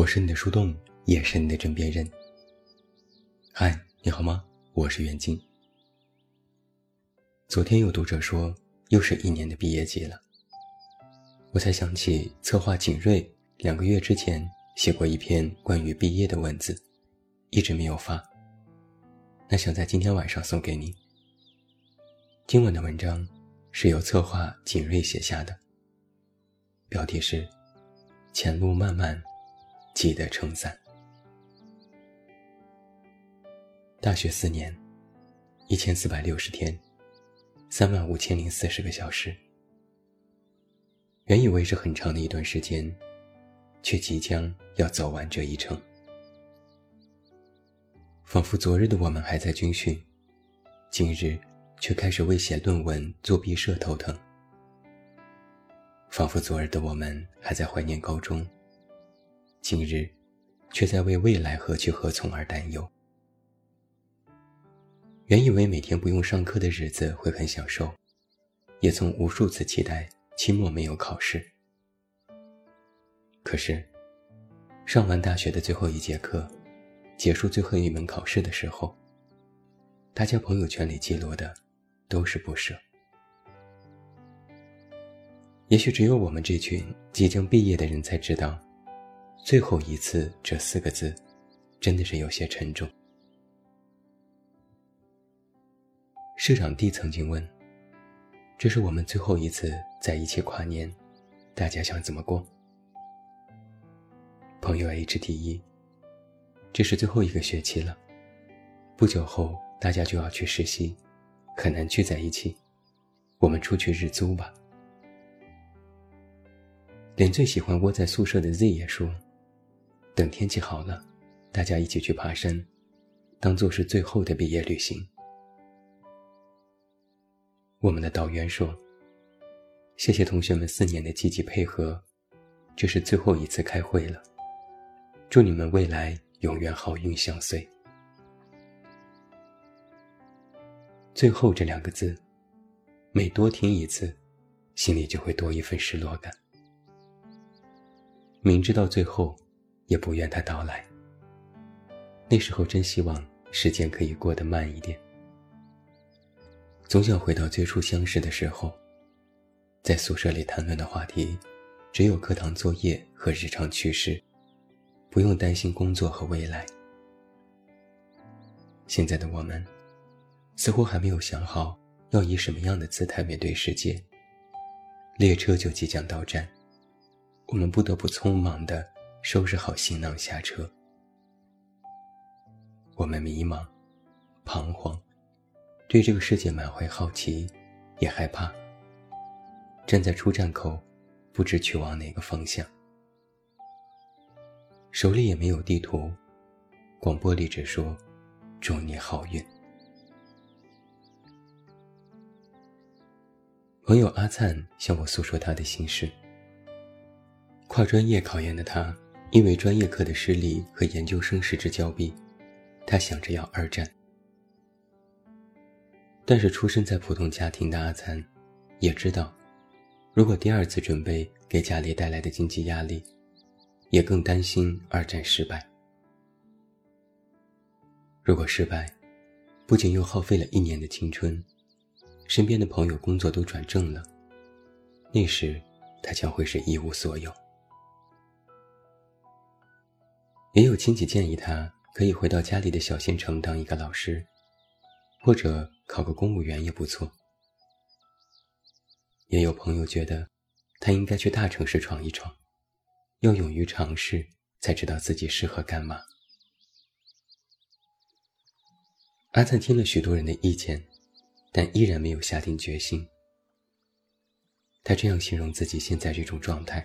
我是你的树洞，也是你的枕边人。嗨，你好吗？我是袁静。昨天有读者说，又是一年的毕业季了。我才想起，策划景睿两个月之前写过一篇关于毕业的文字，一直没有发。那想在今天晚上送给你。今晚的文章是由策划景睿写下的，标题是“前路漫漫”。记得撑伞。大学四年，一千四百六十天，三万五千零四十个小时。原以为是很长的一段时间，却即将要走完这一程。仿佛昨日的我们还在军训，今日却开始为写论文做毕设头疼。仿佛昨日的我们还在怀念高中。今日，却在为未来何去何从而担忧。原以为每天不用上课的日子会很享受，也曾无数次期待期末没有考试。可是，上完大学的最后一节课，结束最后一门考试的时候，大家朋友圈里记录的都是不舍。也许只有我们这群即将毕业的人才知道。最后一次这四个字，真的是有些沉重。社长弟曾经问：“这是我们最后一次在一起跨年，大家想怎么过？”朋友 H 提议：“这是最后一个学期了，不久后大家就要去实习，很难聚在一起，我们出去日租吧。”连最喜欢窝在宿舍的 Z 也说。等天气好了，大家一起去爬山，当做是最后的毕业旅行。我们的导员说：“谢谢同学们四年的积极配合，这是最后一次开会了。祝你们未来永远好运相随。”最后这两个字，每多听一次，心里就会多一份失落感。明知道最后。也不愿他到来。那时候真希望时间可以过得慢一点。总想回到最初相识的时候，在宿舍里谈论的话题，只有课堂作业和日常趣事，不用担心工作和未来。现在的我们，似乎还没有想好要以什么样的姿态面对世界。列车就即将到站，我们不得不匆忙的。收拾好行囊下车，我们迷茫、彷徨，对这个世界满怀好奇，也害怕。站在出站口，不知去往哪个方向，手里也没有地图，广播里只说：“祝你好运。”朋友阿灿向我诉说他的心事。跨专业考研的他。因为专业课的失利和研究生失之交臂，他想着要二战。但是出生在普通家庭的阿灿，也知道，如果第二次准备给家里带来的经济压力，也更担心二战失败。如果失败，不仅又耗费了一年的青春，身边的朋友工作都转正了，那时他将会是一无所有。也有亲戚建议他可以回到家里的小县城当一个老师，或者考个公务员也不错。也有朋友觉得他应该去大城市闯一闯，要勇于尝试，才知道自己适合干嘛。阿灿听了许多人的意见，但依然没有下定决心。他这样形容自己现在这种状态，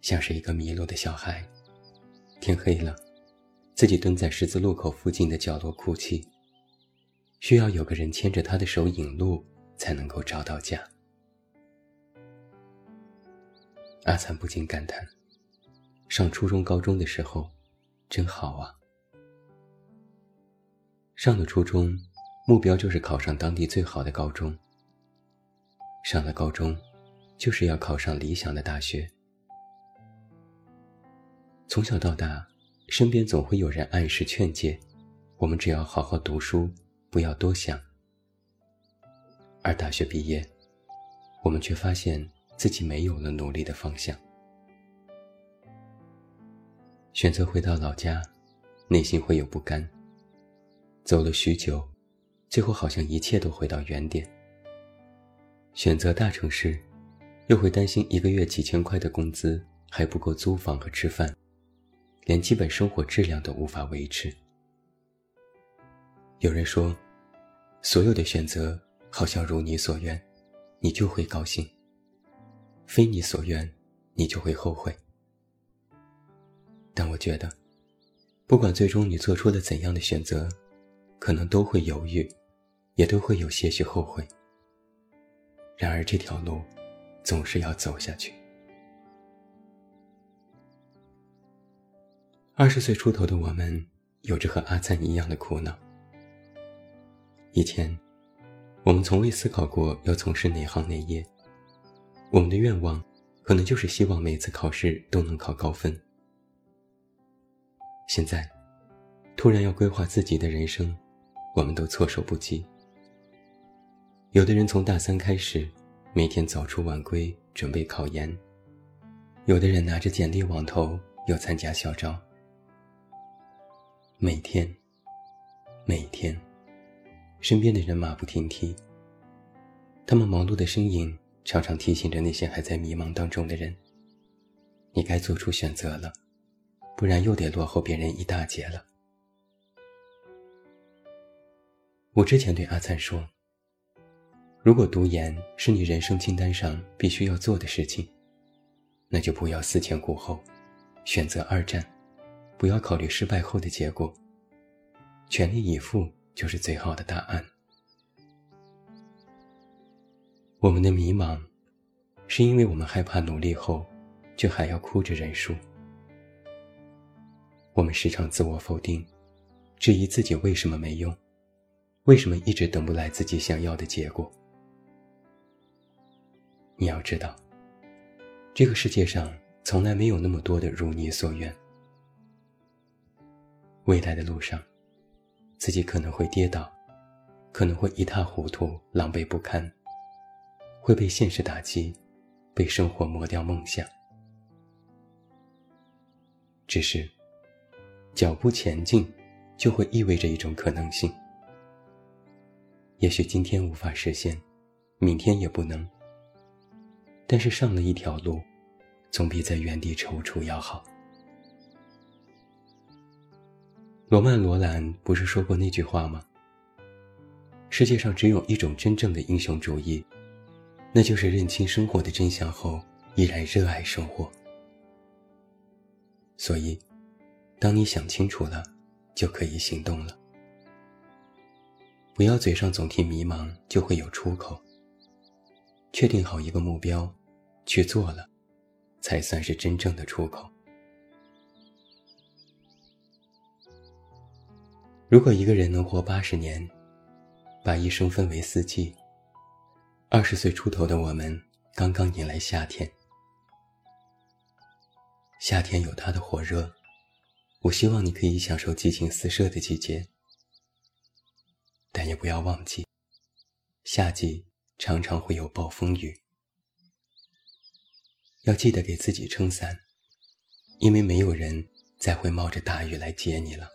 像是一个迷路的小孩。天黑了，自己蹲在十字路口附近的角落哭泣，需要有个人牵着他的手引路，才能够找到家。阿灿不禁感叹：上初中、高中的时候，真好啊！上了初中，目标就是考上当地最好的高中；上了高中，就是要考上理想的大学。从小到大，身边总会有人暗示劝诫，我们只要好好读书，不要多想。而大学毕业，我们却发现自己没有了努力的方向，选择回到老家，内心会有不甘。走了许久，最后好像一切都回到原点。选择大城市，又会担心一个月几千块的工资还不够租房和吃饭，连基本生活质量都无法维持。有人说，所有的选择好像如你所愿，你就会高兴；非你所愿，你就会后悔。但我觉得，不管最终你做出了怎样的选择，可能都会犹豫，也都会有些许后悔。然而这条路，总是要走下去。二十岁出头的我们，有着和阿赞一样的苦恼。以前，我们从未思考过要从事哪行哪业，我们的愿望，可能就是希望每次考试都能考高分。现在，突然要规划自己的人生，我们都措手不及。有的人从大三开始，每天早出晚归准备考研；有的人拿着简历网投，要参加校招。每天，每天，身边的人马不停蹄。他们忙碌的身影，常常提醒着那些还在迷茫当中的人：你该做出选择了，不然又得落后别人一大截了。我之前对阿灿说。如果读研是你人生清单上必须要做的事情，那就不要思前顾后，选择二战，不要考虑失败后的结果，全力以赴就是最好的答案。我们的迷茫，是因为我们害怕努力后，却还要哭着认输。我们时常自我否定，质疑自己为什么没用，为什么一直等不来自己想要的结果。你要知道，这个世界上从来没有那么多的如你所愿。未来的路上，自己可能会跌倒，可能会一塌糊涂、狼狈不堪，会被现实打击，被生活磨掉梦想。只是，脚步前进，就会意味着一种可能性。也许今天无法实现，明天也不能。但是上了一条路，总比在原地踌躇要好。罗曼·罗兰不是说过那句话吗？世界上只有一种真正的英雄主义，那就是认清生活的真相后依然热爱生活。所以，当你想清楚了，就可以行动了。不要嘴上总提迷茫，就会有出口。确定好一个目标。去做了，才算是真正的出口。如果一个人能活八十年，把一生分为四季，二十岁出头的我们刚刚迎来夏天。夏天有它的火热，我希望你可以享受激情四射的季节，但也不要忘记，夏季常常会有暴风雨。要记得给自己撑伞，因为没有人再会冒着大雨来接你了。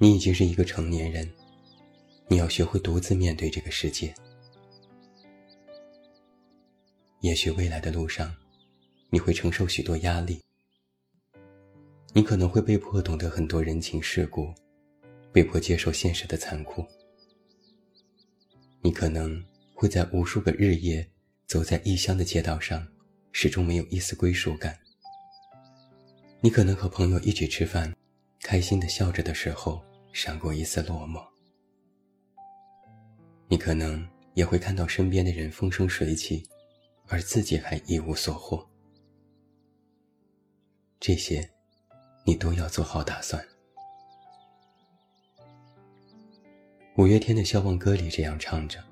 你已经是一个成年人，你要学会独自面对这个世界。也许未来的路上，你会承受许多压力，你可能会被迫懂得很多人情世故，被迫接受现实的残酷。你可能会在无数个日夜。走在异乡的街道上，始终没有一丝归属感。你可能和朋友一起吃饭，开心的笑着的时候，闪过一丝落寞。你可能也会看到身边的人风生水起，而自己还一无所获。这些，你都要做好打算。五月天的《笑忘歌》里这样唱着。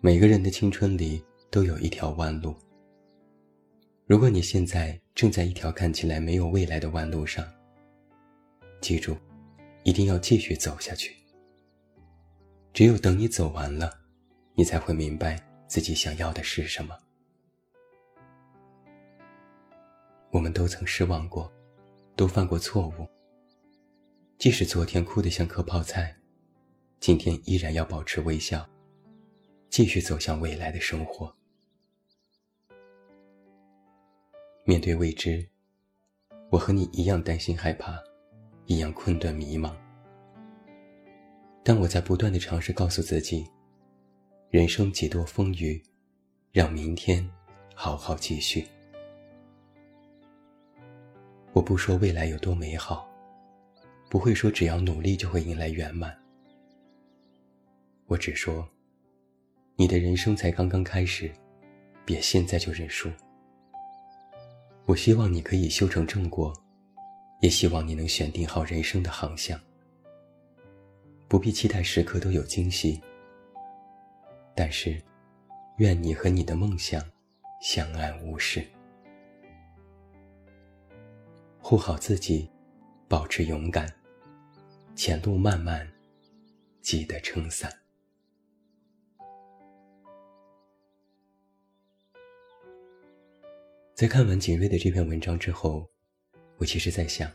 每个人的青春里都有一条弯路。如果你现在正在一条看起来没有未来的弯路上，记住，一定要继续走下去。只有等你走完了，你才会明白自己想要的是什么。我们都曾失望过，都犯过错误。即使昨天哭得像颗泡菜，今天依然要保持微笑，继续走向未来的生活。面对未知，我和你一样担心害怕，一样困顿迷茫。但我在不断的尝试告诉自己，人生几多风雨，让明天好好继续。我不说未来有多美好，不会说只要努力就会迎来圆满。我只说，你的人生才刚刚开始，别现在就认输。我希望你可以修成正果，也希望你能选定好人生的航向。不必期待时刻都有惊喜，但是，愿你和你的梦想相安无事。护好自己，保持勇敢，前路漫漫，记得撑伞。在看完景睿的这篇文章之后，我其实在想，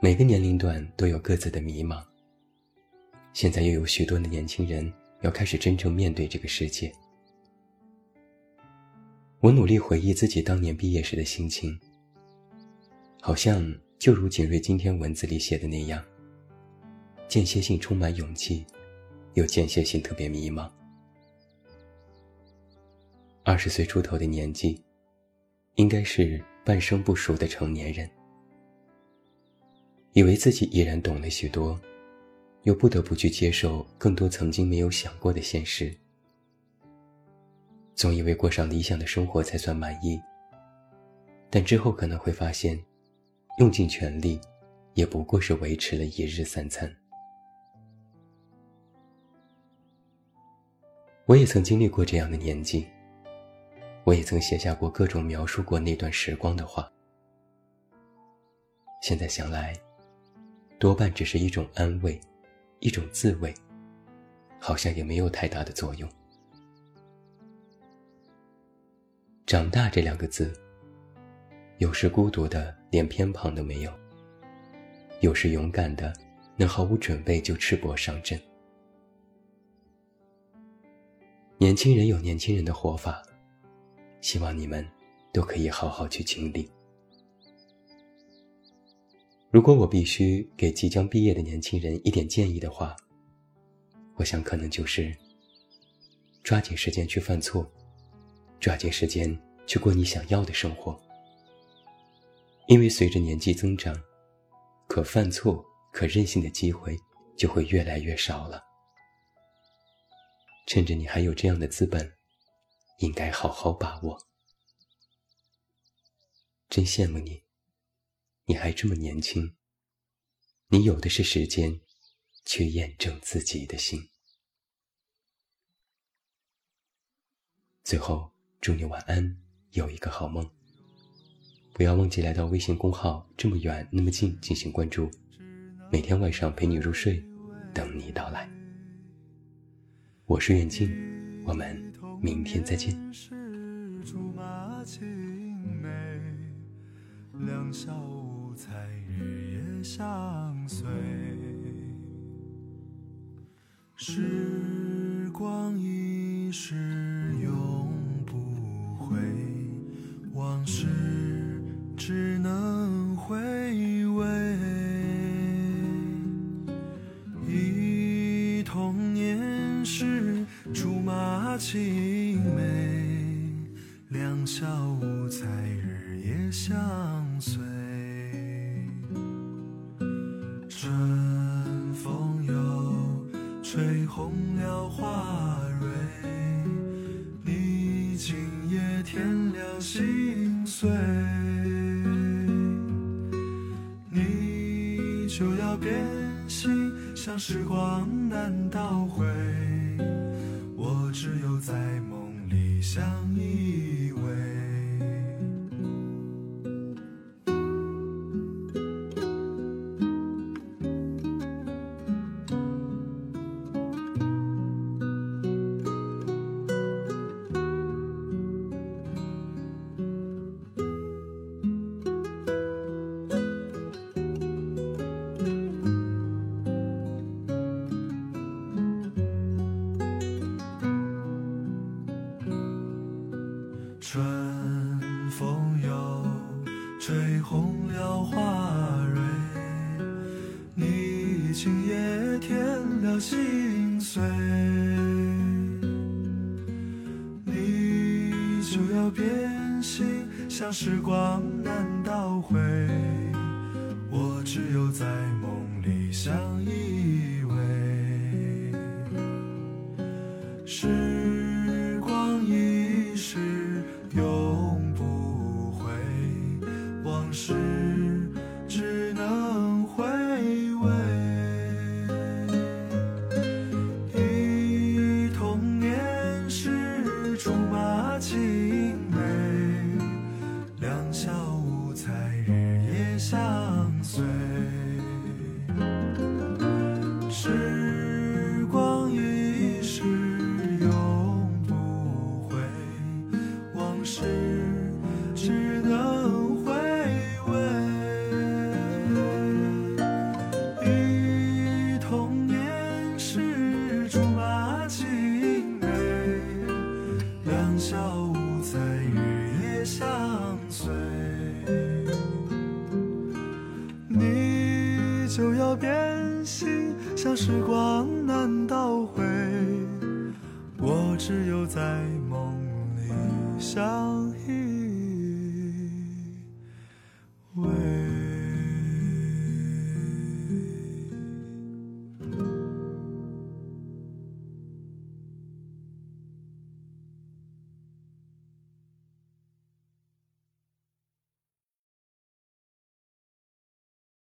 每个年龄段都有各自的迷茫。现在又有许多的年轻人要开始真正面对这个世界。我努力回忆自己当年毕业时的心情，好像就如景睿今天文字里写的那样，间歇性充满勇气，又间歇性特别迷茫。二十岁出头的年纪。应该是半生不熟的成年人，以为自己已然懂了许多，又不得不去接受更多曾经没有想过的现实。总以为过上理想的生活才算满意，但之后可能会发现，用尽全力，也不过是维持了一日三餐。我也曾经历过这样的年纪。我也曾写下过各种描述过那段时光的话，现在想来，多半只是一种安慰，一种自慰，好像也没有太大的作用。长大这两个字，有时孤独的连偏旁都没有，有时勇敢的能毫无准备就赤膊上阵。年轻人有年轻人的活法。希望你们都可以好好去经历。如果我必须给即将毕业的年轻人一点建议的话，我想可能就是抓紧时间去犯错，抓紧时间去过你想要的生活。因为随着年纪增长，可犯错、可任性的机会就会越来越少了。趁着你还有这样的资本。应该好好把握。真羡慕你，你还这么年轻。你有的是时间，去验证自己的心。最后，祝你晚安，有一个好梦。不要忘记来到微信公号“这么远那么近”进行关注，每天晚上陪你入睡，等你到来。我是远近，我们。明天再见。是竹马青梅两小无猜日夜相随。时光一逝春风又吹红了花蕊，你今夜添了心碎，你就要变心，像时光难倒回，变心，像时光难倒回，我只有在梦里相依偎。时光一逝永不回，往事只能回味。忆童年时竹马青就要变心，像时光难倒回，我只有在梦里相